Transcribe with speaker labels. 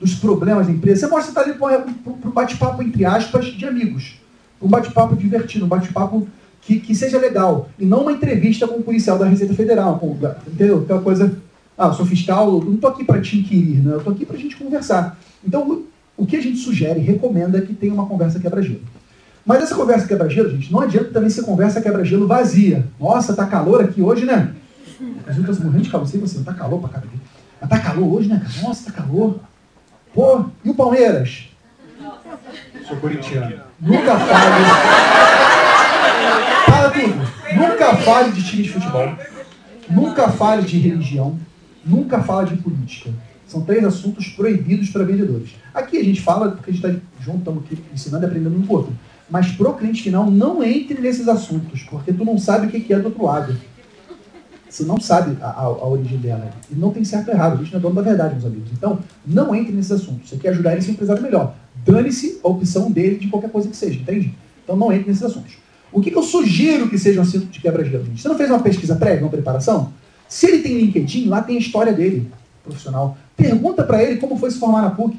Speaker 1: dos problemas da empresa. Você mostra que está ali para um bate-papo, entre aspas, de amigos. Um bate-papo divertido, um bate-papo que, que seja legal. E não uma entrevista com um policial da Receita Federal. Com, entendeu? Aquela coisa, ah, sou fiscal, eu não estou aqui para te inquirir, né? eu estou aqui para a gente conversar. Então, o que a gente sugere, recomenda é que tenha uma conversa quebra-gelo. Mas essa conversa quebra-gelo, gente, não adianta também ser conversa quebra-gelo vazia. Nossa, tá calor aqui hoje, né? Mas eu tô morrendo de calor, sei você, tá calor pra caralho. Mas tá calor hoje, né? Nossa, tá calor. Pô, e o Palmeiras?
Speaker 2: Sou corintiano.
Speaker 1: Nunca fale. Fala tudo. Nunca fale de time de futebol. Nunca fale de religião. Nunca fale de política. São três assuntos proibidos para vendedores. Aqui a gente fala, porque a gente está estamos aqui ensinando e aprendendo um com o outro. Mas pro cliente final, não entre nesses assuntos, porque tu não sabe o que é do outro lado. Você não sabe a, a, a origem dela. E não tem certo ou errado. A gente não é dono da verdade, meus amigos. Então, não entre nesses assuntos. Você quer ajudar ele a ser empresário melhor. Dane-se a opção dele de qualquer coisa que seja, entende? Então, não entre nesses assuntos. O que, que eu sugiro que seja um assunto de quebra-gelo? Você não fez uma pesquisa prévia, uma preparação? Se ele tem LinkedIn, lá tem a história dele, profissional. Pergunta para ele como foi se formar na PUC.